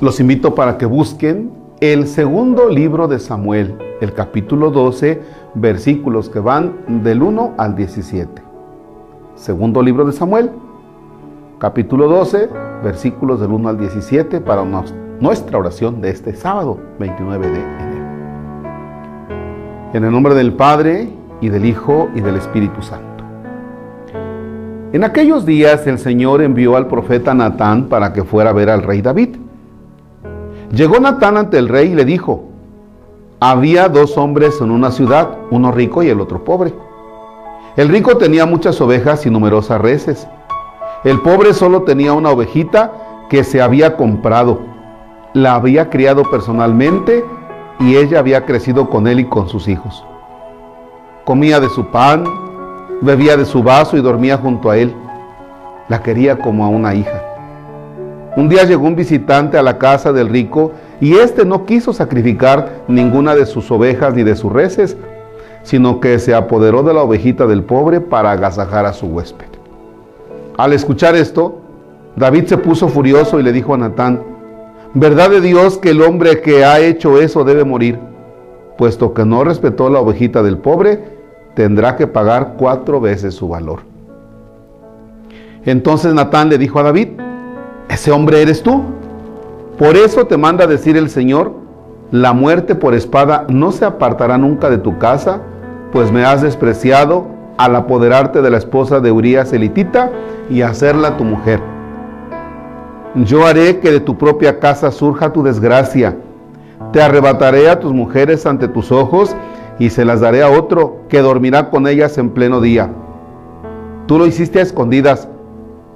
Los invito para que busquen el segundo libro de Samuel, el capítulo 12, versículos que van del 1 al 17. Segundo libro de Samuel, capítulo 12, versículos del 1 al 17 para nuestra oración de este sábado 29 de enero. En el nombre del Padre y del Hijo y del Espíritu Santo. En aquellos días el Señor envió al profeta Natán para que fuera a ver al rey David. Llegó Natán ante el rey y le dijo, había dos hombres en una ciudad, uno rico y el otro pobre. El rico tenía muchas ovejas y numerosas reses. El pobre solo tenía una ovejita que se había comprado. La había criado personalmente y ella había crecido con él y con sus hijos. Comía de su pan, bebía de su vaso y dormía junto a él. La quería como a una hija. Un día llegó un visitante a la casa del rico y éste no quiso sacrificar ninguna de sus ovejas ni de sus reses, sino que se apoderó de la ovejita del pobre para agasajar a su huésped. Al escuchar esto, David se puso furioso y le dijo a Natán, verdad de Dios que el hombre que ha hecho eso debe morir, puesto que no respetó la ovejita del pobre tendrá que pagar cuatro veces su valor. Entonces Natán le dijo a David, ese hombre eres tú. Por eso te manda decir el Señor, la muerte por espada no se apartará nunca de tu casa, pues me has despreciado al apoderarte de la esposa de Urias elitita y hacerla tu mujer. Yo haré que de tu propia casa surja tu desgracia. Te arrebataré a tus mujeres ante tus ojos y se las daré a otro que dormirá con ellas en pleno día. Tú lo hiciste a escondidas,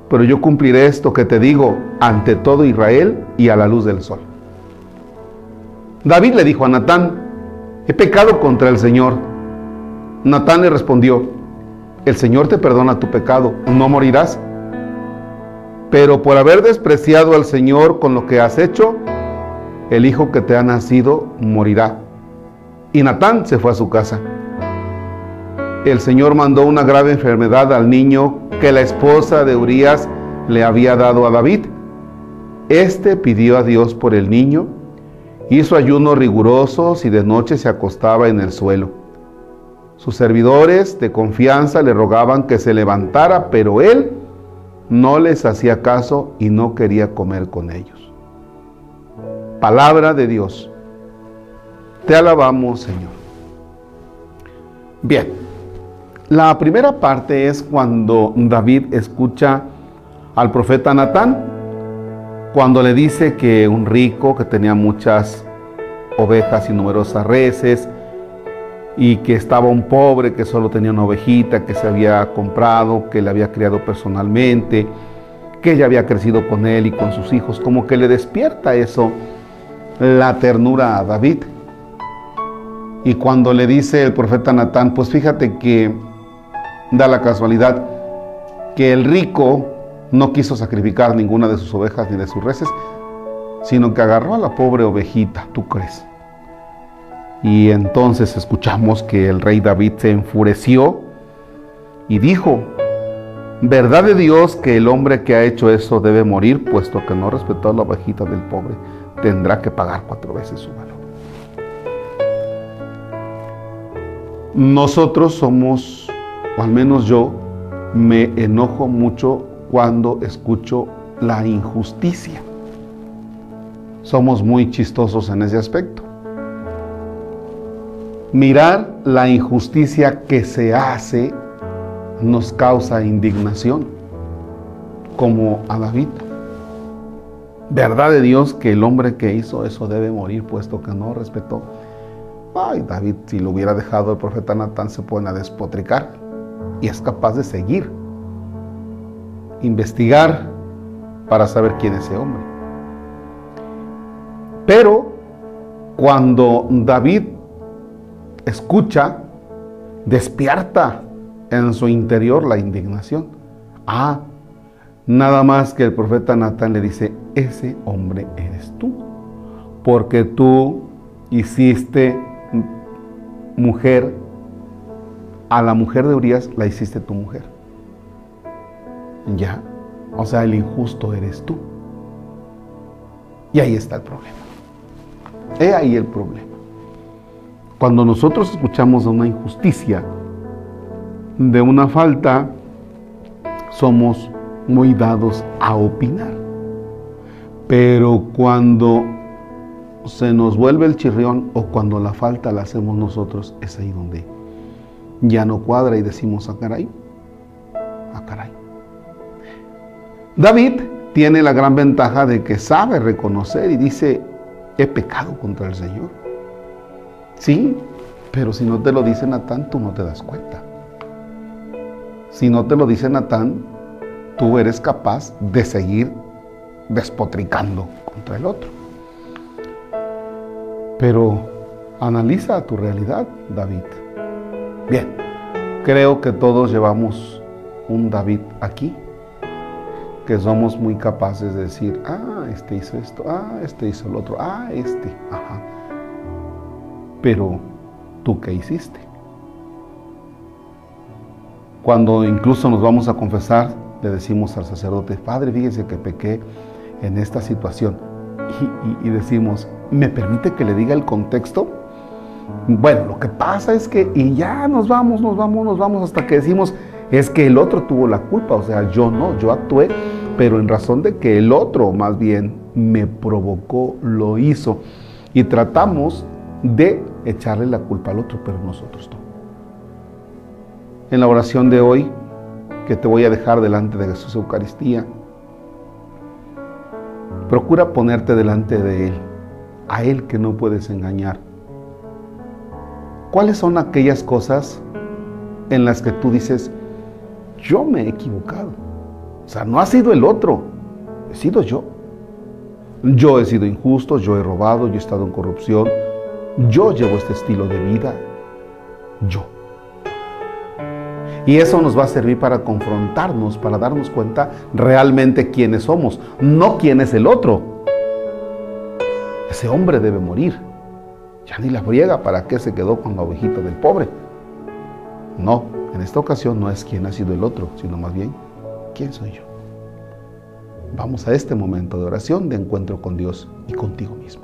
pero yo cumpliré esto que te digo ante todo Israel y a la luz del sol. David le dijo a Natán, he pecado contra el Señor. Natán le respondió, el Señor te perdona tu pecado, no morirás. Pero por haber despreciado al Señor con lo que has hecho, el hijo que te ha nacido morirá. Y Natán se fue a su casa. El Señor mandó una grave enfermedad al niño que la esposa de Urias le había dado a David. Este pidió a Dios por el niño, hizo ayunos rigurosos y de noche se acostaba en el suelo. Sus servidores de confianza le rogaban que se levantara, pero él no les hacía caso y no quería comer con ellos. Palabra de Dios. Te alabamos, Señor. Bien, la primera parte es cuando David escucha al profeta Natán, cuando le dice que un rico que tenía muchas ovejas y numerosas reses, y que estaba un pobre que solo tenía una ovejita que se había comprado, que le había criado personalmente, que ella había crecido con él y con sus hijos, como que le despierta eso la ternura a David. Y cuando le dice el profeta Natán, pues fíjate que da la casualidad que el rico no quiso sacrificar ninguna de sus ovejas ni de sus reses, sino que agarró a la pobre ovejita, ¿tú crees? Y entonces escuchamos que el rey David se enfureció y dijo, verdad de Dios que el hombre que ha hecho eso debe morir, puesto que no respetó a la ovejita del pobre, tendrá que pagar cuatro veces su valor. Nosotros somos, o al menos yo, me enojo mucho cuando escucho la injusticia. Somos muy chistosos en ese aspecto. Mirar la injusticia que se hace nos causa indignación, como a David. Verdad de Dios que el hombre que hizo eso debe morir, puesto que no respetó Ay, David, si lo hubiera dejado el profeta Natán, se pueden a despotricar. Y es capaz de seguir, investigar para saber quién es ese hombre. Pero cuando David escucha, despierta en su interior la indignación. Ah, nada más que el profeta Natán le dice, ese hombre eres tú, porque tú hiciste mujer, a la mujer de Urias la hiciste tu mujer. Ya, o sea, el injusto eres tú. Y ahí está el problema. He ahí el problema. Cuando nosotros escuchamos de una injusticia, de una falta, somos muy dados a opinar. Pero cuando se nos vuelve el chirrión o cuando la falta la hacemos nosotros, es ahí donde ya no cuadra y decimos, a ah, caray, a ah, caray. David tiene la gran ventaja de que sabe reconocer y dice, he pecado contra el Señor. Sí, pero si no te lo dice Natán, tú no te das cuenta. Si no te lo dice Natán, tú eres capaz de seguir despotricando contra el otro. Pero analiza tu realidad, David. Bien, creo que todos llevamos un David aquí, que somos muy capaces de decir, ah, este hizo esto, ah, este hizo el otro, ah, este, ajá. Pero, ¿tú qué hiciste? Cuando incluso nos vamos a confesar, le decimos al sacerdote, Padre, fíjese que pequé en esta situación. Y, y decimos, ¿me permite que le diga el contexto? Bueno, lo que pasa es que, y ya nos vamos, nos vamos, nos vamos, hasta que decimos, es que el otro tuvo la culpa, o sea, yo no, yo actué, pero en razón de que el otro más bien me provocó, lo hizo. Y tratamos de echarle la culpa al otro, pero nosotros no. En la oración de hoy, que te voy a dejar delante de Jesús Eucaristía, procura ponerte delante de Él, a Él que no puedes engañar ¿Cuáles son aquellas cosas en las que tú dices, yo me he equivocado? O sea, no ha sido el otro, he sido yo. Yo he sido injusto, yo he robado, yo he estado en corrupción, yo llevo este estilo de vida, yo. Y eso nos va a servir para confrontarnos, para darnos cuenta realmente quiénes somos, no quién es el otro. Ese hombre debe morir. Ya ni la friega, ¿para qué se quedó con la ovejita del pobre? No, en esta ocasión no es quién ha sido el otro, sino más bien, ¿quién soy yo? Vamos a este momento de oración, de encuentro con Dios y contigo mismo.